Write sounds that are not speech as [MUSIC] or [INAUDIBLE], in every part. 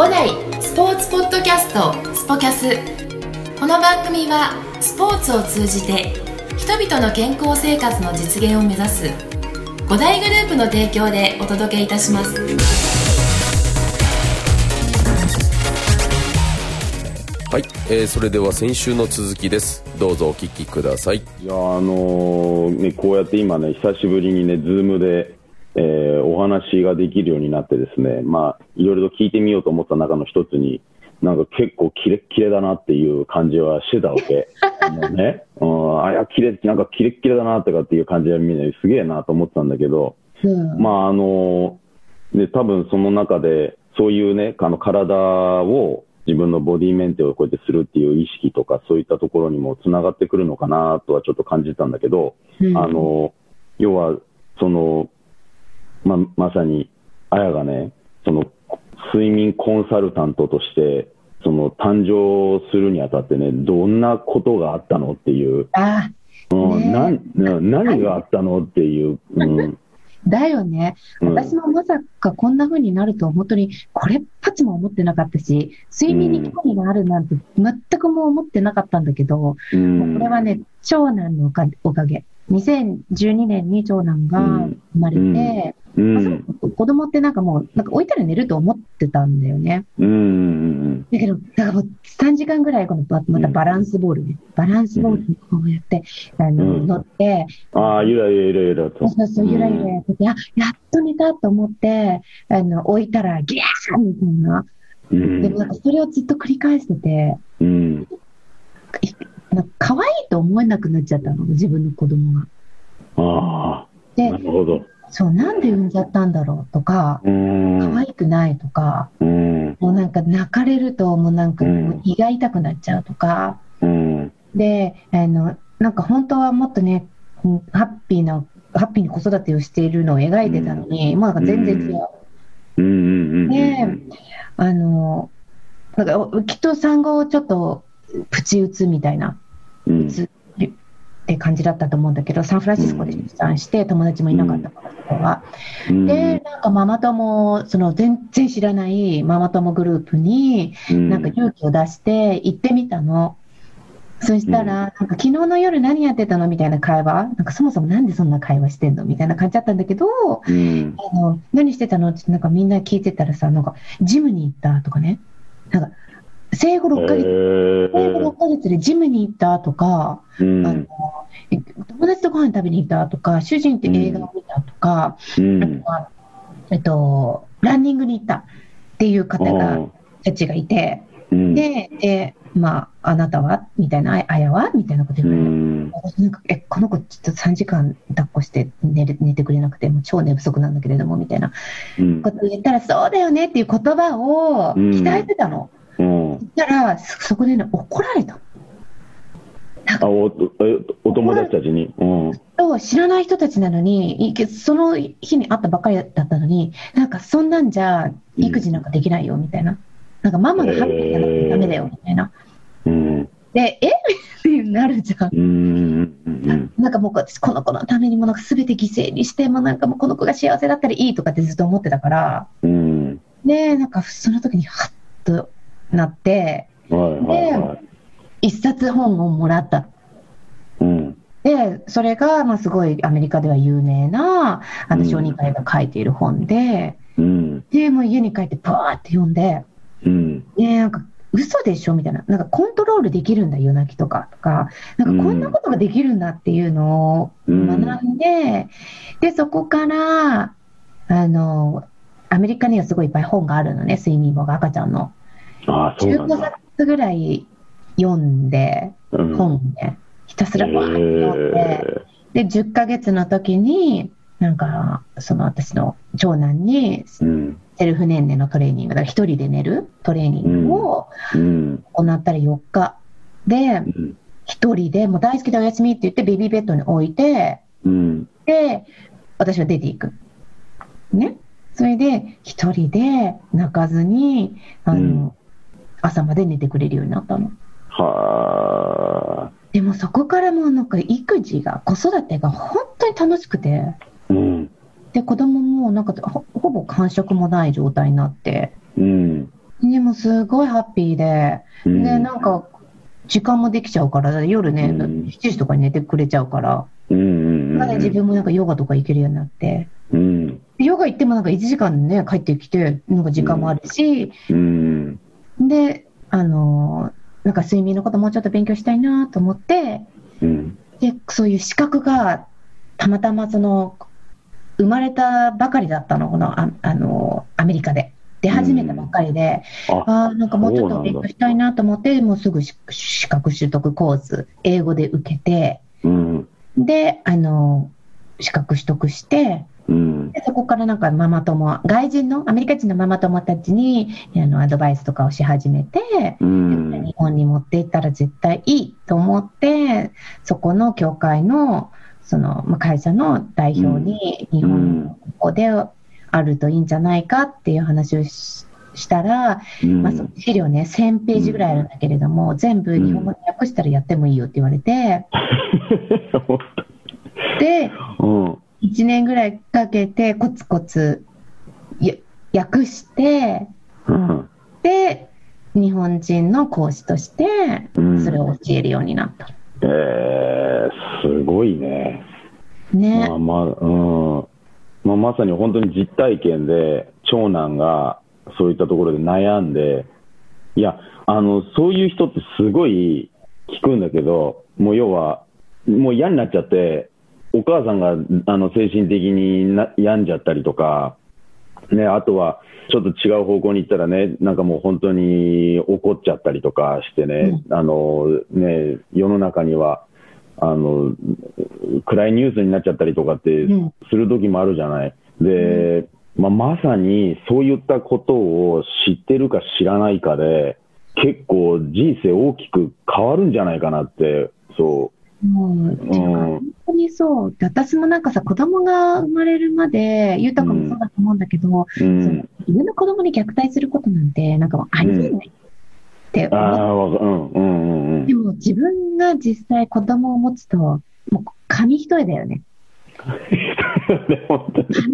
五大スポーツポッドキャストスポキャス。この番組はスポーツを通じて人々の健康生活の実現を目指す五大グループの提供でお届けいたします。はい、えー、それでは先週の続きです。どうぞお聞きください。いやあのーね、こうやって今ね、久しぶりにね、ズームで、えーお話ができるようになってですね、まあ、いろいろと聞いてみようと思った中の一つに、なんか結構キレッキレだなっていう感じはしてたわけ。も [LAUGHS] うね、うん、あ、いや、キレ、なんかキレッキレだなとかっていう感じはみんなすげえなと思ってたんだけど、まああので多分その中でそういうねあの体を自分のボディメンテをこうやってするっていう意識とかそういったところにもつながってくるのかなとはちょっと感じたんだけど、うん。あの要はそのままさにあやがねその睡眠コンサルタントとしてその誕生するにあたってねどんなことがあったのっていう、あうんねな何があったのっていう、うん。だよね。うん。私もまさかこんな風になると本当にこれっぽっちも思ってなかったし、睡眠に興味があるなんて全くも思ってなかったんだけど、うん。もうこれはね、長男のおかおかげ。2012年に長男が生まれて、子供ってなんかもう、なんか置いたら寝ると思ってたんだよね。うんうんだけど、だからもう3時間ぐらいこのバまたバランスボールね。バランスボールにこうやって、あの、うん。乗って、ああ、ゆらゆらゆらと。そうそう、ゆらゆらやってて、あ、やっと寝たと思って、あの、置いたら、ギャーみたいな。うん。でもなんかそれをずっと繰り返してて、うん。いなんか可愛いと思えなくなっちゃったの、自分の子供が。ああ、でな、るほど。そう、なんで産んじゃったんだろうとか、うん。可愛くないとか、うん。もうなんか泣かれると、もうなんか胃が痛くなっちゃうとか、うん。で、あの、なんか本当はもっとね、うんハッピーな、ハッピーに子育てをしているのを描いてたのに、もうなんか全然違う。うん。うん。で、あの、なんかおきっと産後ちょっとプチ打つみたいな、うん。打つって感じだったと思うんだけど、サンフランシスコで出産して、友達もいなかったから、そこは。うん。で、なんかママ友、その全然知らないママ友グループに、うん、なんか勇気を出して行ってみたの。そしたら、なんか昨日の夜何やってたのみたいな会話、なんかそもそもなんでそんな会話してんのみたいな感じだったんだけど、うん。あの何してたのってなんかみんな聞いてたらさ、なんかジムに行ったとかね、なんか生後6ヶ月、生後6ヶ月でジムに行ったとか、うん。あのえ友達とご飯食べに行ったとか、主人って映画を見たとか、うん。あとは、えっと、ランニングに行ったっていう方が、たちがいて、うん。で、で、まあ、あなたはみたいな、ああやはみたいなことう言われて、ん。私なんか、え、この子ちょっと3時間抱っこして寝れ寝てくれなくて、もう超寝不足なんだけれども、みたいなうん。こと言ったら、そうだよねっていう言葉をうん期待してたの。うん。そしたら、そそこでね、怒られたの。あ、お、えお友達たちに？うん。と知らない人たちなのに、その日に会ったばっかりだったのに、なんかそんなんじゃ育児なんかできないよみたいな、なんかママがハッピーじゃなきゃダメだよみたいな。うん。で、え？[LAUGHS] ってなるじゃん。うん。うん。なんかもう私、この子のためにもなんか全て犠牲にして、もうなんかもうこの子が幸せだったらいいとかってずっと思ってたから、うん。で、なんかその時にハッとなって、はいはいはい。一冊本をもらった。うん。で、それが、まあ、すごいアメリカでは有名な、あの、うん小児科医が書いている本で、うん。で、もう家に帰ってバーって読んで、うん。で、なんか、嘘でしょみたいな。なんかコントロールできるんだ、夜泣きとか、とか。なんかこんなことができるんだっていうのをうん学んで、で、そこから、あの、アメリカにはすごいいっぱい本があるのね、睡眠本が赤ちゃんの。ああ、そうなん15だ。冊ぐらい読んで、うん。本ね、ひたすらバーって読んで、で、10ヶ月の時に、なんか、その私の長男に、うん。セルフ年齢のトレーニング、だから一人で寝るトレーニングをうん。行ったら4日でう、ん。一人で、もう大好きでお休みって言ってベビーベッドに置いて、うん。で、私は出ていく。ね。それで、一人で泣かずに、あの、うん朝まで寝てくれるようになったの。はあ。でもそこからもうなんか育児が、子育てが本当に楽しくて、うん。で、子供もなんかほほぼ感触もない状態になって、うん。でもうすごいハッピーで、うんで、なんか、時間もできちゃうから、夜ね、うん7時とかに寝てくれちゃうから、うんうんまだ自分もなんかヨガとか行けるようになって、うん。ヨガ行ってもなんか1時間ね、帰ってきて、なんか時間もあるし、うん。で、あのーなんか睡眠のこともうちょっと勉強したいなと思って、うん。で、そういう資格が、たまたまその、生まれたばかりだったの、この、ああのーアメリカで。出始めたばっかりで、あ、ああ、なんかもうちょっと勉強したいなと思って、もうすぐし資格取得コース、英語で受けて、うん。で、あのー資格取得して、うん。でそこからなんかママ友、外人の、アメリカ人のママ友たちにあのアドバイスとかをし始めて、うん。日本に持って行ったら絶対いいと思って、そこの協会の、その、まあ会社の代表に日本のここであるといいんじゃないかっていう話をししたら、うんまあ、その資料ね、1000ページぐらいあるんだけれども、全部日本語に訳したらやってもいいよって言われて、で、うん。1年ぐらいかけてコツコツや訳して、うん。で、日本人の講師として、うんそれを教えるようになった。えー、すごいね。ね。まあまあ、うん。まあ、まさに本当に実体験で、長男がそういったところで悩んで、いや、あの、そういう人ってすごい聞くんだけど、もう要は、もう嫌になっちゃって、お母さんがあの精神的にな病んじゃったりとか、ね、あとは、ちょっと違う方向に行ったらね、なんかもう本当に怒っちゃったりとかしてね、あの、ね、世の中には、あの、暗いニュースになっちゃったりとかってうん。する時もあるじゃない。で、まあ、まさにそういったことを知ってるか知らないかで、結構人生大きく変わるんじゃないかなって、そもう、本当にそう。で私もなんかさ、子供が生まれるまで、ゆうたかもそうだと思うんだけど、う。うそのん。自分の子供に虐待することなんて、なんかもうありえないってあ思っあ、わかうん、で。も自分が実際子供を持つと、もう紙一重だよね。紙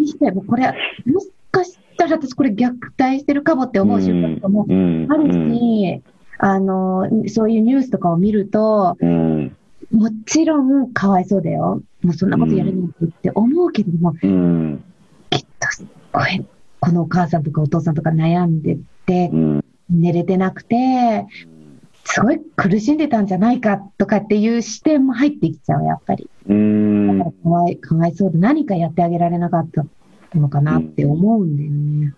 一重。もうこれ、もしかしたら私これ虐待してるかもって思う瞬間とかもうんあるし、あの、そういうニュースとかを見ると、うん。もちろんかわいそうだよ。もうそんなことやるなんてって思うけれども、うん。きっとすっごい、このお母さんとかお父さんとか悩んでてう、ん。寝れてなくて、すごい苦しんでたんじゃないかとかっていう視点も入ってきちゃう、やっぱり。うんだからかわいかわいそうで何かやってあげられなかったのかなって思うんだよね。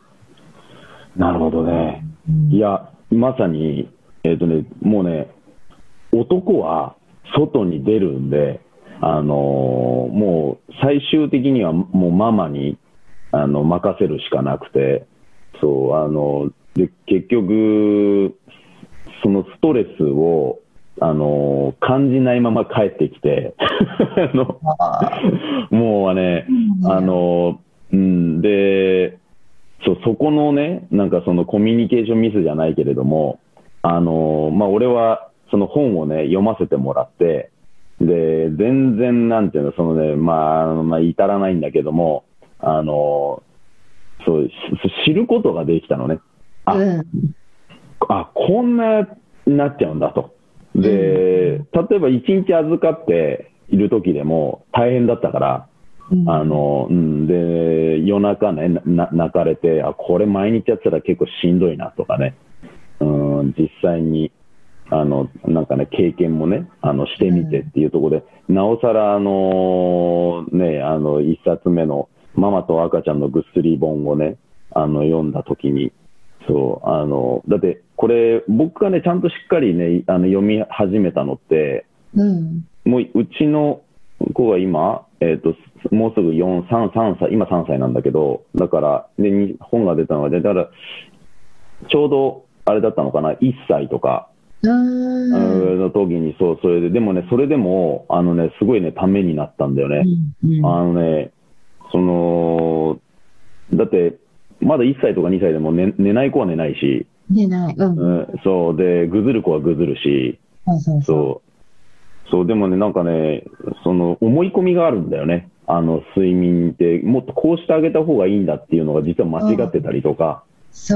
なるほどね。うんいや、まさに、えっ、とね、もうね、男は外に出るんで、あのーもう最終的にはもうママにあの任せるしかなくて、そう、あので、結局、そのストレスを、あの感じないまま帰ってきて、[LAUGHS] あのもうね、あの、うん、で、そう、そこのね、なんかそのコミュニケーションミスじゃないけれども、あの、まあ、俺はその本をね、読ませてもらって、で、全然なんていうの、そのね、まあ、まあ、至らないんだけども、あの、そう、し知ることができたのね。あ、うん。あ、こんなになっちゃうんだと。で、例えば一日預かっている時でも大変だったから、うんあの、うん、で、夜中ね、な泣かれて、あ、これ毎日やってたら結構しんどいなとかね、うん、実際に、あの、なんかね、経験もね、あの、してみてっていうところで、なおさら、あの、ね、あの、一冊目の、ママと赤ちゃんのぐっすり本をね、あの、読んだときに、そう、あの、だって、これ、僕がね、ちゃんとしっかりね、あの、読み始めたのって、うん。もううちの子が今、えっ、と、もうすぐ4、3、3歳、今3歳なんだけど、だから、で、に本が出たのが、だから、ちょうど、あれだったのかな、1歳とか、うーん。の時に、そう、それで、でもね、それでも、あのね、すごいね、ためになったんだよね。うんあのね、その、だって、まだ1歳とか2歳でも寝寝ない子は寝ないし、出ない。うん。うん、そう、で、ぐずる子はぐずるし、そう。そう。そう、でもね、なんかね、その、思い込みがあるんだよね。あの、睡眠って、もっとこうしてあげた方がいいんだっていうのが実は間違ってたりとか、そ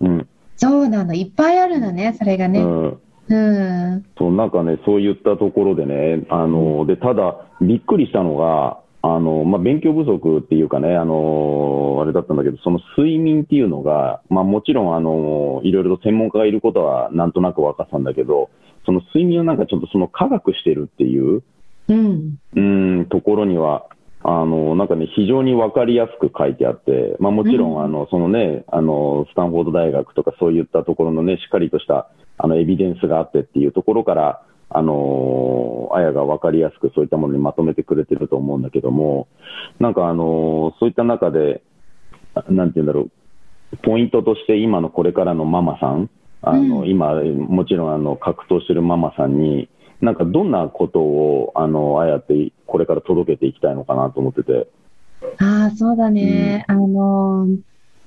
う。うん。そうなの、いっぱいあるのね、それがね。うんうん。そうなんかね、そういったところでね、あのでただ、びっくりしたのが、あのまあ、勉強不足っていうかね、あのあれだったんだけど、その睡眠っていうのが、まあ、もちろんあのいろいろと専門家がいることはなんとなく分かったんだけど、その睡眠をなんかちょっとその科学してるっていううん。うんところには、あのなんかね、非常に分かりやすく書いてあって、まあ、もちろん、うん。あのそのね、あのスタンフォード大学とかそういったところのね、しっかりとしたあのエビデンスがあってっていうところから、あのあやが分かりやすくそういったものにまとめてくれてると思うんだけども、なんかあのそういった中で、なんていうんだろう、ポイントとして今のこれからのママさん、あのうん。今、もちろんあの格闘してるママさんに、なんかどんなことをあのあやってこれから届けていきたいのかなと思ってて。ああ、そうだね。あのー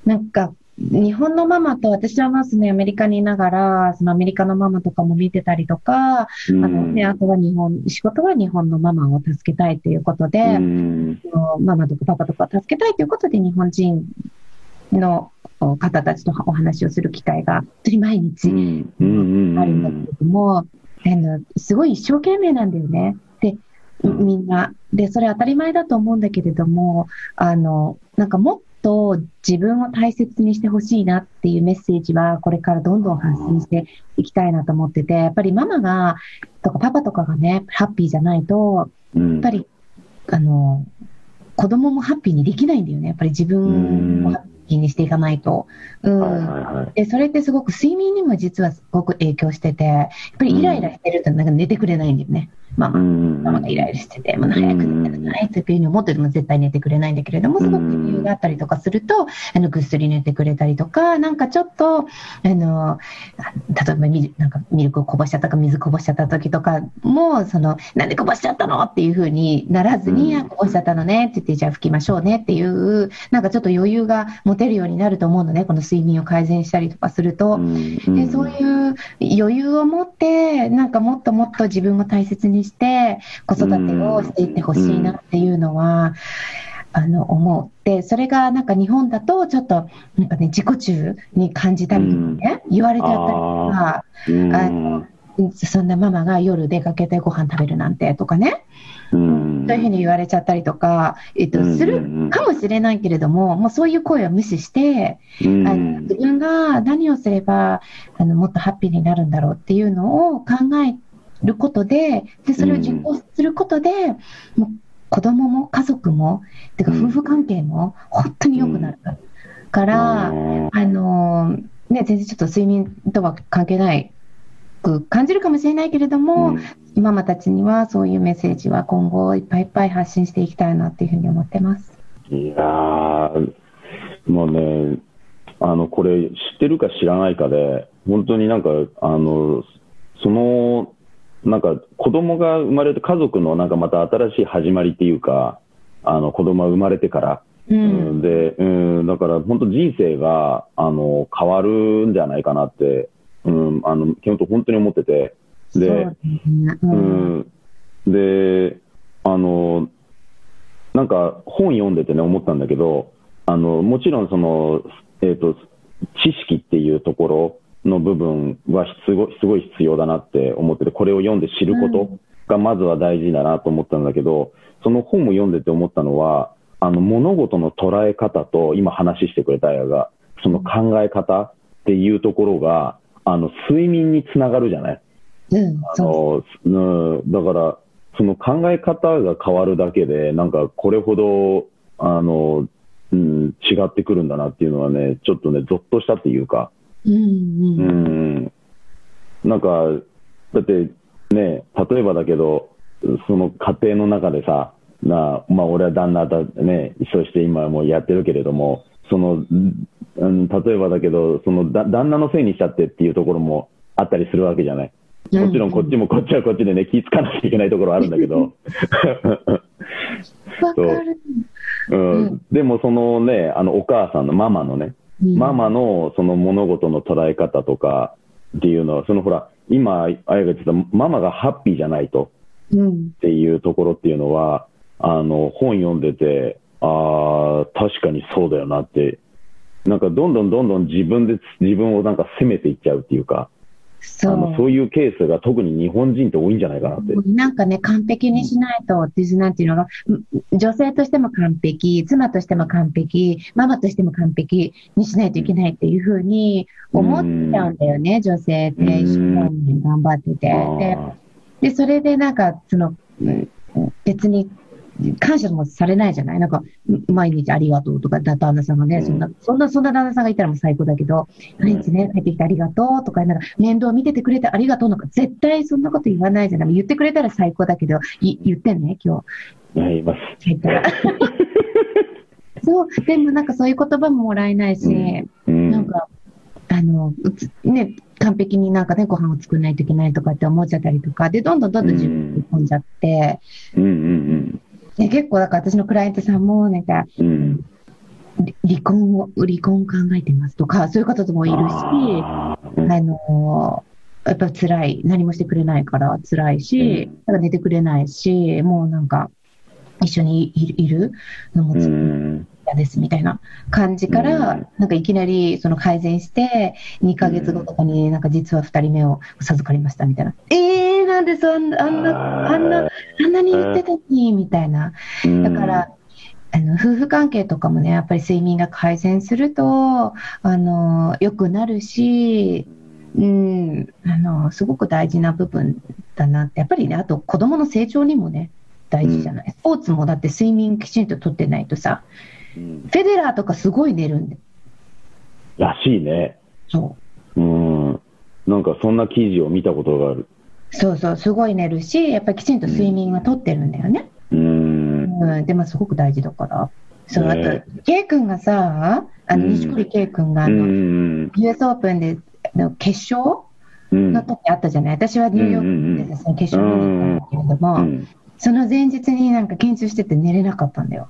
なんか、日本のママと、私はまずね、アメリカにいながら、そのアメリカのママとかも見てたりとか、うん。あのね、あとは日本、仕事は日本のママを助けたいということで、ママとかパパとかを助けたいということで、日本人のお方たちとお話をする機会が、本当に毎う日ん。うん。うん。あるんだけれども、あのすごい一生懸命なんだよね。で、うんみんな。で、それ当たり前だと思うんだけれども、あの、なんかもっと自分を大切にしてほしいなっていうメッセージは、これからどんどん発信していきたいなと思ってて、やっぱりママが、とかパパとかがね、ハッピーじゃないと、うんやっぱり、あの、子供もハッピーにできないんだよね。やっぱり自分をハッピーにしていかないと。うん。はいはいはいで、それってすごく睡眠にも実はすごく影響してて、やっぱりイライラしてるとなんか寝てくれないんだよね。ママ。うんママがイライラしてて、もう早く寝たくないというふうに思ってても絶対寝てくれないんだけれども、すごく理由があったりとかすると、あの、ぐっすり寝てくれたりとか、なんかちょっと、あの、あ例えばミルなんかミルクをこぼしちゃったか水こぼしちゃった時とかも、その、なんでこぼしちゃったのっていうふうにならずに、うんあこぼしちゃったのねって言って、じゃあ拭きましょうねっていう、なんかちょっと余裕が持てるようになると思うのね、この睡眠を改善したりとかすると。でそういう余裕を持って、なんかもっともっと自分を大切にして、子育てをしていってほしいなっていうのは、あの、思う。で、それがなんか日本だとちょっと、なんかね、自己中に感じたりとかね、言われちゃったりとか、うんあのそんなママが夜出かけてご飯食べるなんてとかね、うん。そういうふうに言われちゃったりとか、えっと、うんするかもしれないけれども、もうそういう声は無視して、うん。あの自分が何をすればあのもっとハッピーになるんだろうっていうのを考えることで、でそれを実行することで、もう子供も家族も、てかうん夫婦関係も本当に良くなるから、うん。あのね、全然ちょっと睡眠とは関係ないく感じるかもしれないけれども、ママたちにはそういうメッセージは今後いっぱいいっぱい発信していきたいなっていうふうに思ってます。いやー、もうね、あの、これ知ってるか知らないかで、本当になんか、あの、その、なんか子供が生まれて家族のなんかまた新しい始まりっていうか、あの子供が生まれてから、ううんん、で、うん、だから本当人生が、あの、変わるんじゃないかなって、うん、あの、基本本当に思ってて、そうだで、ね。ううん。ん、で、あの、なんか本読んでてね、思ったんだけど、あの、もちろんその、えっ、と、知識っていうところの部分はすごいすごい必要だなって思ってて、これを読んで知ることがまずは大事だなと思ったんだけど、その本を読んでて思ったのは、あの、物事の捉え方と、今話してくれたやが、その考え方っていうところが、あの、睡眠につながるじゃない？うん、あその、うん、だから、その考え方が変わるだけで、なんかこれほど、あの、うん、違ってくるんだなっていうのはね、ちょっとね、ゾッとしたっていうか、う。うん、ううん。ん、なんか、だってね、例えばだけど、その家庭の中でさ、なまあ、俺は旦那だね、そして今はもうやってるけれども、その、うん、例えばだけど、そのだ旦那のせいにしちゃってっていうところもあったりするわけじゃない。もちろんこっちもこっちはこっちでね、気ぃつかなきゃいけないところあるんだけど、[LAUGHS] わかる。うん。うん。でもそのね、あのお母さんのママのね、うん。ママのその物事の捉え方とかっていうのは、そのほら、今、あやが言ってた、ママがハッピーじゃないとうん、っていうところっていうのは、あの本読んでて、ああ、確かにそうだよなって、なんかどんどんどんどん自分で自分をなんか責めていっちゃうっていうか、そあのう。そういうケースが特に日本人って多いんじゃないかなって。なんかね、完璧にしないと、っていうなんていうのが、ん女性としても完璧、妻としても完璧、ママとしても完璧にしないといけないっていうふうに思っちゃうんだよね、女性って。一生懸命頑張ってて。であで、それでなんか、その、うん。別に感謝もされないじゃない？なんか、ん毎日ありがとうとか、だ旦那さんがね、うん。そんな、そんな、そんな旦那さんがいたらもう最高だけど、毎日ね、帰ってきてありがとうとか、なんか、面倒見ててくれてありがとうなんか、絶対そんなこと言わないじゃない？言ってくれたら最高だけど、い言ってんね、今日。あ、やります。帰ったら。[LAUGHS] そう、でもなんかそういう言葉ももらえないし、うん。なんか、あの、ね、完璧になんかね、ご飯を作らないといけないとかって思っちゃったりとか、で、どんどんどんどん自分に込んじゃって、うんうんで結構、だから私のクライアントさんも、なんか、うん。離婚を、離婚考えてますとか、そういう方もいるし、あの、やっぱ辛い、何もしてくれないから辛いし、うん寝てくれないし、もうなんか、一緒にいるいるのもう嫌ん。ですみたいな感じから、うんなんかいきなりその改善して、2ヶ月後とかになんか実は2人目を授かりましたみたいな。えー、なんでそんな、あんな、あんな、あんなに言ってたのに、みたいな。だから、あの、夫婦関係とかもね、やっぱり睡眠が改善すると、あの、良くなるし、うん、あの、すごく大事な部分だなって。やっぱりね、あと子供の成長にもね、大事じゃない。スポーツもだって睡眠きちんととってないとさ、うんフェデラーとかすごい寝るんで。らしいね。そう。うん。なんかそんな記事を見たことがある。そうそう、すごい寝るし、やっぱりきちんと睡眠はとってるんだよね。うん。うん、でもすごく大事だから。そう、あねと、ケイ君がさ、あの、うん西堀ケイ君が、あうの、ん。US オープンで、あの決勝うん。の時あったじゃない。私はニューヨークでその決勝に行ったんだけれどうも、ん。その前日になんか緊張してて寝れなかったんだよ。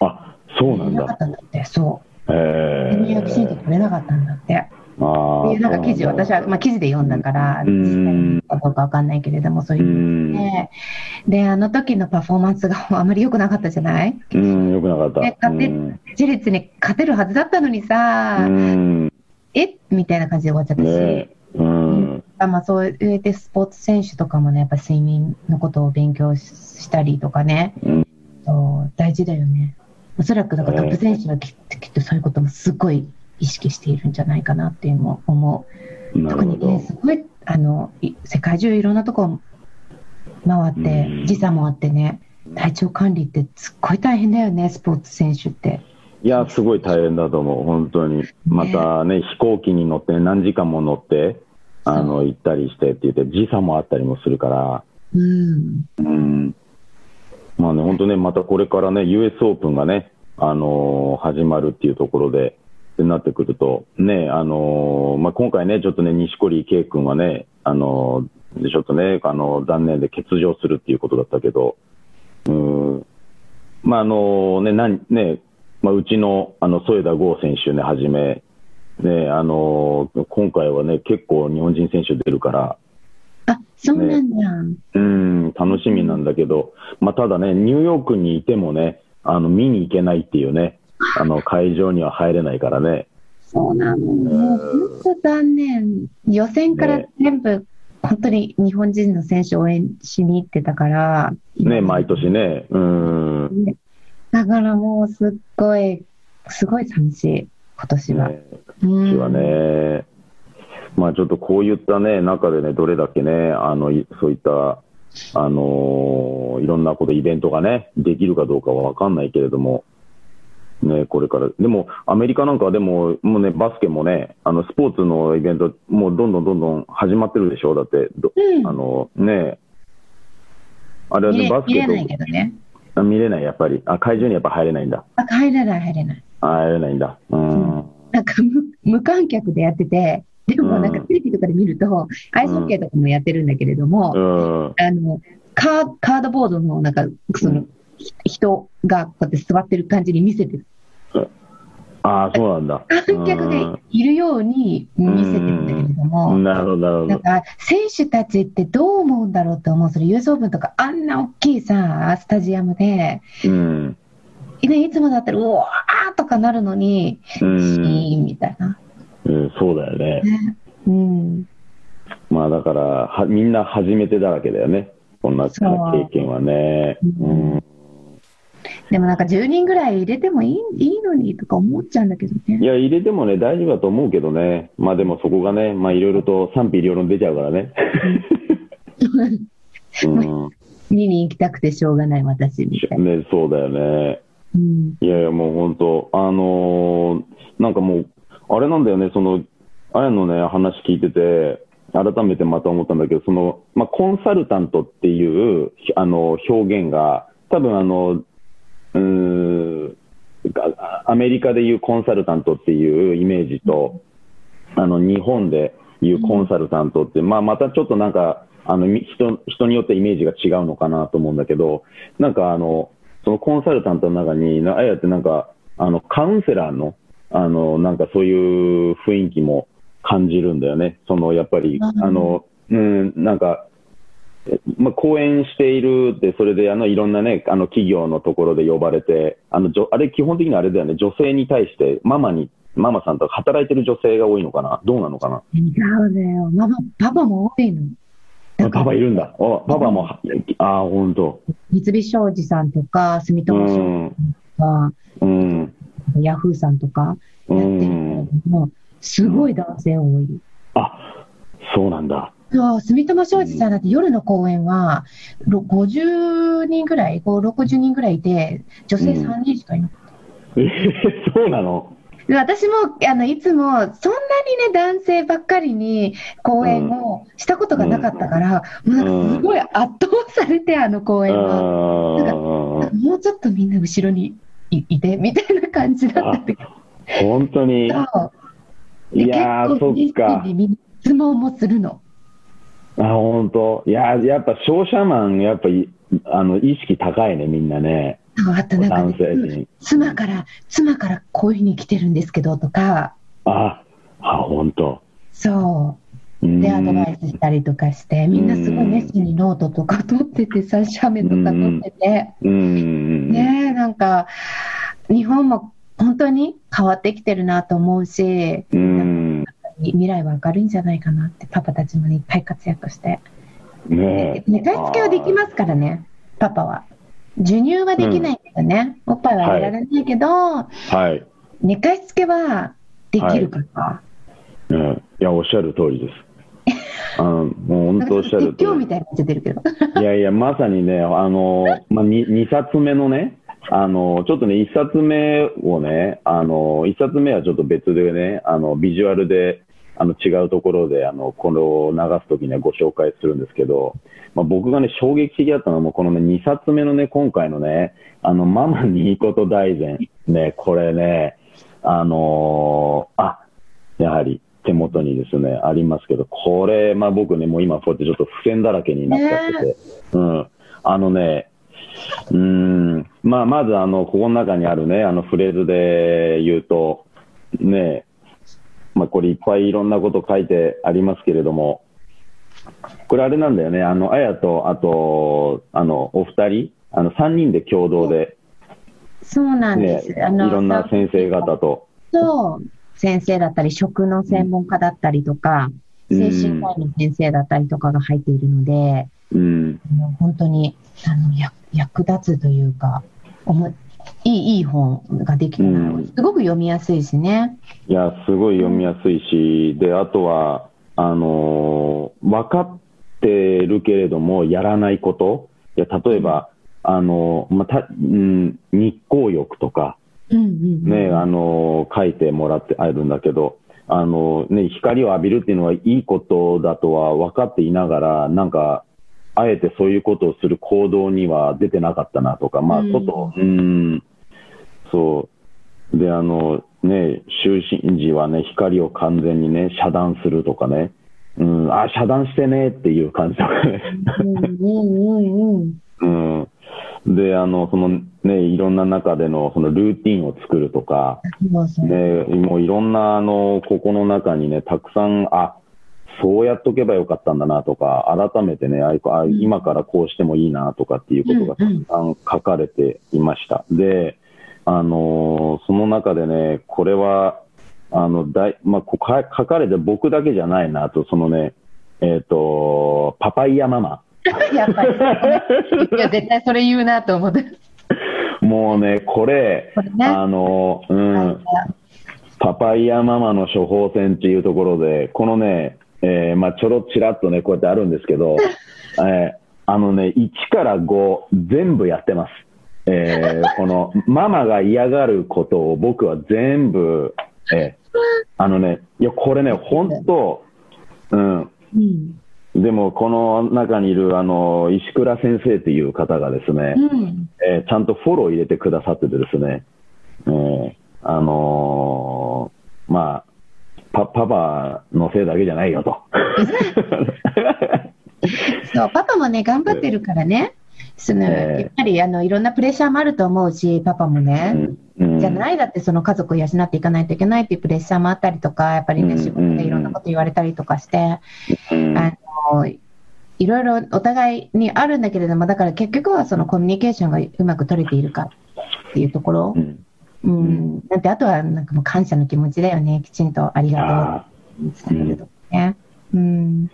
あ、そうなん寝れなかっだ。たんだって、そう。へ睡眠がきちんとえ。取れなかったんだって。ああ。っていうなんか記事を、私は、まあ、記事で読んだから、かどうかわかんないけれども、そうういう。ん。ね、で、あの時のパフォーマンスが [LAUGHS] あまり良くなかったじゃない？うん、よくなかった。で勝てうん自立に勝てるはずだったのにさ、うん。え？みたいな感じで終わっちゃったし、ねうん。あまあ、そういうでスポーツ選手とかもね、やっぱ睡眠のことを勉強ししたりとかね、うん。大事だよね。おそらくだからトップ選手はきっとそういうこともすごい意識しているんじゃないかなっていうのも思う。特にね、。すごい、あの、い世界中いろんなとこ回ってうん、時差もあってね、体調管理ってすっごい大変だよね、スポーツ選手って。いや、すごい大変だと思う、本当に。またね、飛行機に乗って何時間も乗って、あの、行ったりしてって言って、時差もあったりもするから、うん。うん。まあね、本当ね、またこれからね、US オープンがね、あのー始まるっていうところで、なってくると、ね、あのーまあ、今回ね、ちょっとね、西堀圭君はね、あのーちょっとね、あの残念で欠場するっていうことだったけど、うん、まあ、あのね、なんね、まあ、うちの、あの、添田剛選手ね、はじめ、ね、あのー今回はね、結構日本人選手出るから、あ、そうなんだ。うん、楽しみなんだけど、まあ、ただね、ニューヨークにいてもね、あの、見に行けないっていうね、あの、会場には入れないからね。そうなの。もう本当残念。予選からね全部、本当に日本人の選手を応援しに行ってたから。ね、毎年ね。うん。ねだからもうすっごい、すごい寂しい、今年は。うん今年はね。まあちょっとこういったね、中でね、どれだけね、あの、いそういった、あのーいろんなこと、イベントがね、できるかどうかはわかんないけれども、ね、これから。でも、アメリカなんかはでも、もうね、バスケもね、あの、スポーツのイベント、もうどんどんどんどん始まってるでしょ？だって、どうんあの、ね、あれはね、バスケ見れないけどね。見れない、やっぱり。あ、会場にやっぱ入れないんだ。あ、入れない、入れない。あ、入れないんだ。うん。なんか無無観客でやってて、でもなんかテレビとかで見ると、アイスホッケーとかもやってるんだけれども、うん。あの、カーカードボードのなんか、その、ひ人がこうやって座ってる感じに見せてる。ああ、そうなんだ。観客がいるように見せてるんだけれどうもん、なるほど、なるほど。なんか、選手たちってどう思うんだろうと思う。それ、ユースオープンとか、あんな大きいさ、スタジアムで、うん。ね、いつもだったら、うわーとかなるのに、シうんーンみたいな。うん、そうだよね。ねうん。まあだからは、みんな初めてだらけだよね。こんな経験はね。ううんん。でもなんか10人ぐらい入れてもいいいいのにとか思っちゃうんだけどいね。や、入れてもね、大丈夫だと思うけどね。まあでもそこがね、まあいろいろと賛否両論出ちゃうからね。うん。[LAUGHS] [LAUGHS] 見に行きたくてしょうがない私みたいな。ね、そうだよね。うん。いやいや、もう本当、あのーなんかもう、あれなんだよね、その、あやのね、話聞いてて、改めてまた思ったんだけど、その、まあ、コンサルタントっていう、あの、表現が、多分あの、うーん、がアメリカでいうコンサルタントっていうイメージと、あの、日本でいうコンサルタントって、まあ、またちょっとなんか、あの、み人、人によってイメージが違うのかなと思うんだけど、なんかあの、そのコンサルタントの中に、なあやってなんか、あの、カウンセラーの、あの、なんかそういう雰囲気も感じるんだよね。その、やっぱり、うんあの、うん、なんか、えまあ、講演しているって、それであのいろんなね、あの企業のところで呼ばれて、あのあれ、基本的にあれだよね、女性に対して、ママに、ママさんとか働いてる女性が多いのかな、どうなのかな、違うんだよ。ママ、パパも多いの。パパいるんだ、おパパも、ああ、本当、三菱商事さんとか、住う友商事ん、とか、うん、ヤフーさんとかうやってるけれん、ども、すごい男性多い。あそうなんだ、そう、住友商事さんだって夜の公演は、ろ50人ぐらい、5 60人ぐらいいて、女性3人しかいなかった。えーそうなの、で私もあのいつもそんなにね男性ばっかりに講演をしたことがなかったから、もうなんかすごい圧倒されて、あの講あ演は。なんかーもうちょっとみんな後ろにいいてみたいな感じだったんだけど、本当に、いやー、そっか。質問もするの。あ、本当。いや、やっぱ商社マン、やっぱい、あの、意識高いね、みんなね。あとなんか、ね、陣。妻から、妻からこういうふうに来てるんですけどとか、あ、あ、本当。そうう。んで、アドバイスしたりとかして、みんなすごい熱心にノートとか取っててさ、写メとか取ってて、うん。ねえ、なんか、日本も本当に変わってきてるなと思うし、うん。未来は明るいんじゃないかなって、パパたちもいっぱい活躍して。ねえ。寝かしつけはできますからね、パパは。授乳はできないけどね、おっぱいはあげられないけど、はい。寝かしつけはできるから。うん。いや、おっしゃる通りです。あ [LAUGHS] の、もう本当おっしゃる通り。みたいになっちゃってるけど。いやいや、まさにね、あの、まあ、2, 2冊目のね、あの、ちょっとね、1冊目をね、あの、1冊目はちょっと別でね、あの、ビジュアルで、あの、違うところで、あの、これを流すときにはご紹介するんですけど、まあ、僕がね、衝撃的だったのは、もうこのね、2冊目のね、今回のね、あの、ママにいいこと大全。ね、これね、あのあ、やはり手元にですね、ありますけど、これ、まあ僕ね、もう今こうやってちょっと付箋だらけになっちゃってて、うん。あのね、うーん、まあまずあの、ここの中にあるね、あのフレーズで言うと、ね、まあこれいっぱいいろんなこと書いてありますけれども、これあれなんだよね、あの、あやと、あと、あの、お二人、あの、三人で共同で、そうなんね、です。いろんな先生方と、と、先生だったり、食の専門家だったりとか、うん。精神科医の先生だったりとかが入っているので、うん、あの本当にあの役役立つというか、おもいいいい本ができたな、うん。すごく読みやすいしね。いや、すごい読みやすいし、で、あとは、あのー分かってるけれども、やらないこと。いや、例えば、あのーまた、うん、日光浴とか、うんうんうん。ね、あのー書いてもらってあるんだけど、あのーね、光を浴びるっていうのはいいことだとは分かっていながら、なんか、あえてそういうことをする行動には出てなかったなとか、まあ、うん。外、うん、そう。で、あの、ね、就寝時はね、光を完全にね、遮断するとかね、うん、あ、遮断してねっていう感じとかね。[LAUGHS] うん。で、あの、そのね、いろんな中でのそのルーティンを作るとか、ね、もういろんな、あの、ここの中にね、たくさん、あ、そうやっとけばよかったんだなとか、改めてね、ああ今からこうしてもいいなとかっていうことがたくさん書かれていました。で、あのーその中でね、これは、あの、大、まあ、こか書かれて僕だけじゃないなと、そのね、えっ、と、パパイヤママ。[LAUGHS] やっぱり。いや、絶対それ言うなと思って。もうね、これ、これねあの、うん、パパイヤママの処方箋っていうところで、このね、えーまあ、ちょろちらっとね、こうやってあるんですけど、[LAUGHS] えーあのね、1から5、全部やってます。えーこの、ママが嫌がることを僕は全部、えーあのね、いや、これね、本当、うん、うん。でも、この中にいる、あの、石倉先生っていう方がですね、うん。えーちゃんとフォロー入れてくださっててですね、えーあのーまあ、パ、パパのせいだけじゃないよと。[LAUGHS] そう、パパもね、頑張ってるからね。その、ええやっぱり、あの、いろんなプレッシャーもあると思うし、パパもね。うんじゃないだってその家族を養っていかないといけないっていうプレッシャーもあったりとか、やっぱりね、うん仕事でいろんなこと言われたりとかして、うんあの、いろいろお互いにあるんだけれども、だから結局はそのコミュニケーションがうまく取れているかっていうところう。んうん。だってあとはなんかもう感謝の気持ちだよね。きちんとありがあとうって伝えるとかね。うん。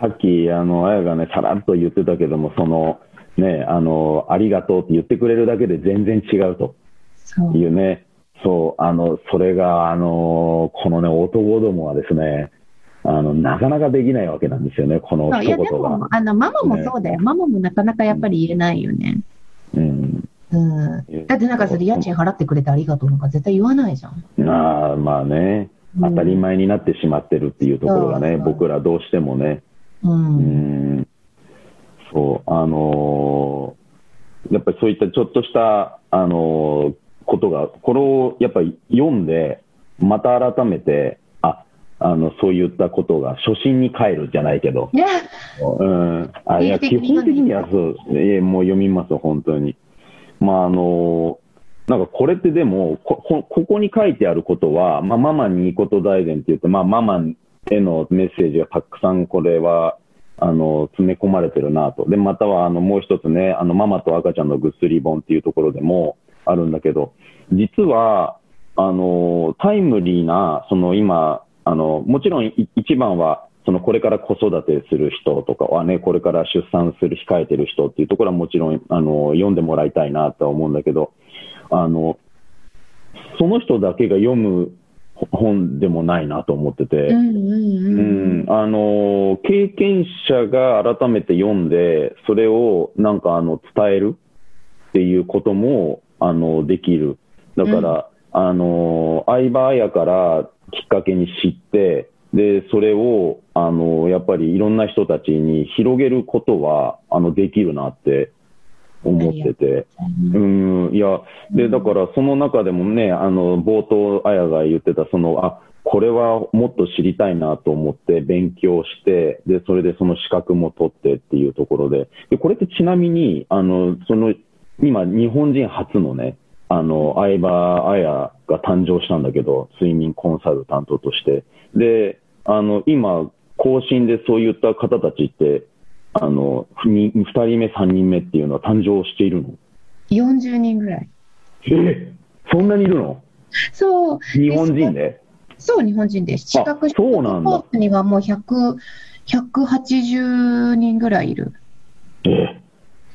さっき、あの、あやがね、さらっと言ってたけども、その、ね、あの、ありがとうって言ってくれるだけで全然違うと。いうね、そう、あの、それが、あの、このね、男どもはですね、あの、なかなかできないわけなんですよね、このそういや、で一言がも。、あの、ママもそうだよ。ママもなかなかやっぱり言えないよね。うん。うん。だってなんかそれ家賃払ってくれてありがとうなんか絶対言わないじゃん。ああまあね、うん当たり前になってしまってるっていうところがね、そうそう僕らどうしてもね、う。うんん、そう、あのーやっぱりそういったちょっとした、あのーことが、これをやっぱり読んで、また改めて、あ、あの、そういったことが初心に帰るじゃないけど、いや、うん、あいや基本的にはそう、いやもう読みます、本当に。まああのなんかこれってでもこ、こここに書いてあることは、まあ、ママにいいこと大全って言って、まあ、ママへのメッセージがたくさんこれは、あの、詰め込まれてるなと。で、または、あの、もう一つね、あの、ママと赤ちゃんのぐっすり本っていうところでもあるんだけど、実は、あの、タイムリーな、その今、あの、もちろん一番は、そのこれから子育てする人とかはね、これから出産する、控えてる人っていうところはもちろん、あの、読んでもらいたいなとは思うんだけど、あの、その人だけが読む本でもないなと思ってて、うんうんううん。ん、あの経験者が改めて読んで、それをなんかあの伝えるっていうこともあのできる。だから、あの相葉彩からきっかけに知って、で、それを、あのやっぱりいろんな人たちに広げることは、あの、できるなって思ってて。うん、いや、で、だからその中でもね、あの、冒頭、あやが言ってた、その、あ、これはもっと知りたいなと思って勉強して、で、それでその資格も取ってっていうところで、で、これってちなみに、あの、その、今、日本人初のね、あの、相葉彩が誕生したんだけど、睡眠コンサルタントとして。で、あの、今、更新でそういった方たちって、あの、に二人目、三人目っていうのは誕生しているの？40人ぐらい。えそんなにいるの？そう。日本人で？そう、日本人です。資格そうなんだコースにはもう100、180人ぐらいいる。え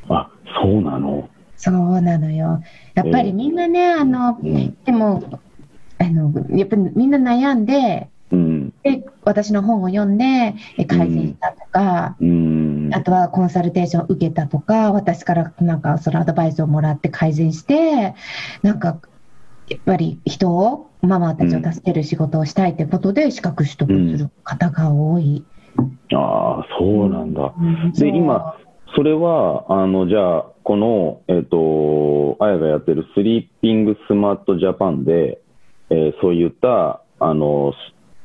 あ、そうなの？そうなのよ。やっぱりみんなね、あの、うん。でも、あの、やっぱりみんな悩んで、うん。で、私の本を読んで、え改善したとか、うん。あとはコンサルテーションを受けたとか、私からなんかそのアドバイスをもらって改善して、なんか、やっぱり人を、ママたちを助ける仕事をしたいってことで資格取得する方が多い。ああ、そうなんだ。で、今、それは、あの、じゃあ、この、えっ、と、あやがやってるスリーピングスマートジャパンで、えーそういった、あの、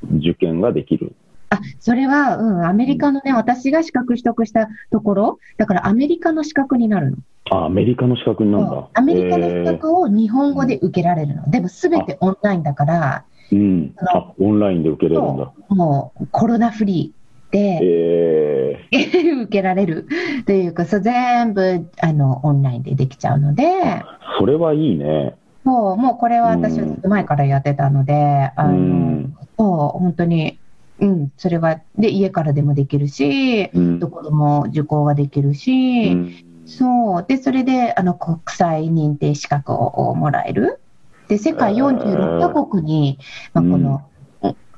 受験ができる。あ、それは、うん、アメリカのね、私が資格取得したところ、だからアメリカの資格になるの。あ、アメリカの資格になんだ。アメリカの資え格を日本語で受けられるの。でもすべてオンラインだから、ーうん。あ、オンラインで受けれるんだ。もうコロナフリーで、え受けられるというか、そう全部あのオンラインでできちゃうので、ー、それはいいね。そう、もうこれは私はずっと前からやってたので、あうの、ん。そう、本当に、うん、それは、で、家からでもできるし、うんどこでも受講ができるし、うんそう。で、それで、あの、国際認定資格をもらえる。で、世界46カ国に、まあ、この、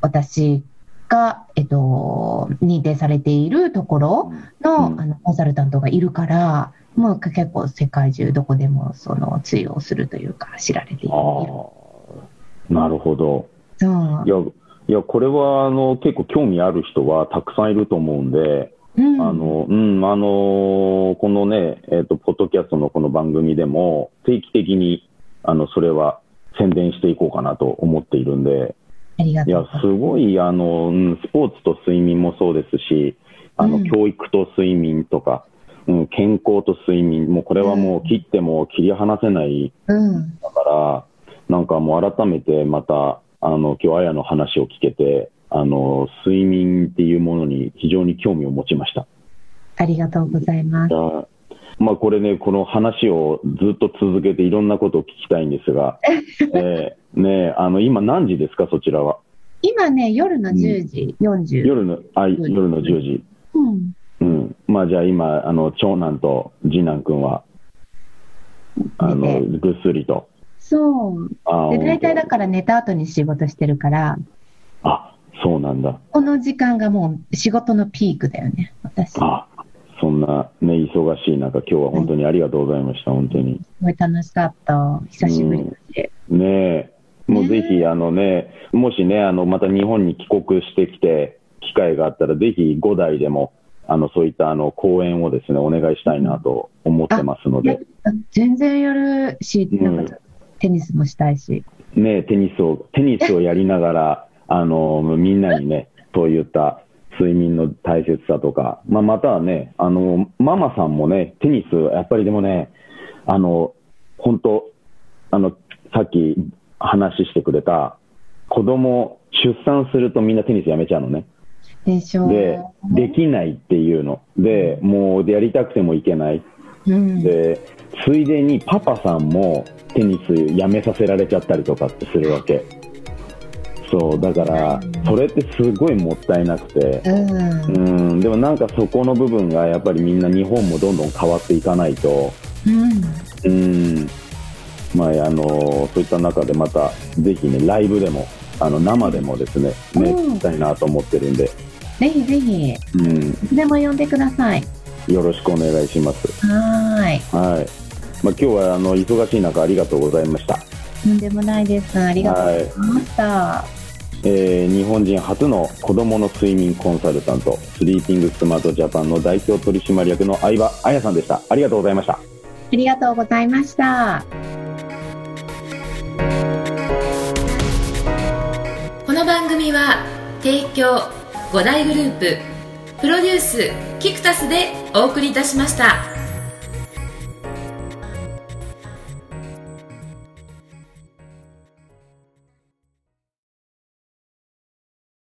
私が、えっと、認定されているところの、うんあの、コンサルタントがいるから、もう結構世界中どこでも、その、通用するというか、知られている。ああ、なるほど。そうい。や、いや、これは、あの、結構興味ある人はたくさんいると思うんで、うん。あの、うん、あの、このね、えっ、と、ポッドキャストのこの番組でも、定期的に、あの、それは宣伝していこうかなと思っているんで、ありがいやすごい、あの、うん、スポーツと睡眠もそうですし、あの、うん教育と睡眠とか、うん、健康と睡眠、もうこれはもう切っても切り離せないうん。だから、なんかもう改めてまた、あの、今日あやの話を聞けて、あの、睡眠っていうものに非常に興味を持ちました。ありがとうございますまあこれね、この話をずっと続けていろんなことを聞きたいんですが、[LAUGHS] えーねあの、今何時ですか、そちらは？今ね、夜の10時40。夜の、あ、夜の10時。うん。うん。まあじゃあ今、あの、長男と次男くんは、あの、寝ぐっすりと。そう。あで、大体だら。から寝た後に仕事してるから、あ、そうなんだ。この時間がもう仕事のピークだよね、私。すあ、そんなね、忙しい中、今日は本当にありがとうございました、本当に。ごい楽しかった。久しぶりだし。ねえ、もうぜひ、あのね、もしね、あの、また日本に帰国してきて、機会があったら、ぜひ5代でも、あの、そういったあの、講演をですね、お願いしたいなと思ってますので、あ全然やるし、うんなんかテニスもしたいし。ねえ、テニスを、テニスをやりながら、[LAUGHS] あの、みんなにね、そういった睡眠の大切さとか、まあ、またはね、あの、ママさんもね、テニス、やっぱりでもね、あの、本当あの、さっき話してくれた、子供、出産するとみんなテニスやめちゃうのね。でで、できないっていうの。で、もう、でやりたくてもいけない。うん。で、ついでにパパさんもテニスやめさせられちゃったりとかってするわけ。そう、だから、それってすごいもったいなくて、うん。うん、でもなんかそこの部分がやっぱりみんな日本もどんどん変わっていかないと、うん。うん、まあ、あの、そういった中でまた、ぜひね、ライブでも、あの、生でもですね、ね、うんたいなと思ってるんで、ぜひぜひ、いうん、つでも呼んでください。よろしくお願いします。はーい。はい。まあ、今日はあの忙しい中ありがとうございました。とんでもないです。ありがとうございました。えー日本人初の子供の睡眠コンサルタント、スリーピングスマートジャパンの代表取締役の相葉彩さんでした。ありがとうございました。ありがとうございました。この番組は提供5大グループプロデュースキクタスでお送りいたしました。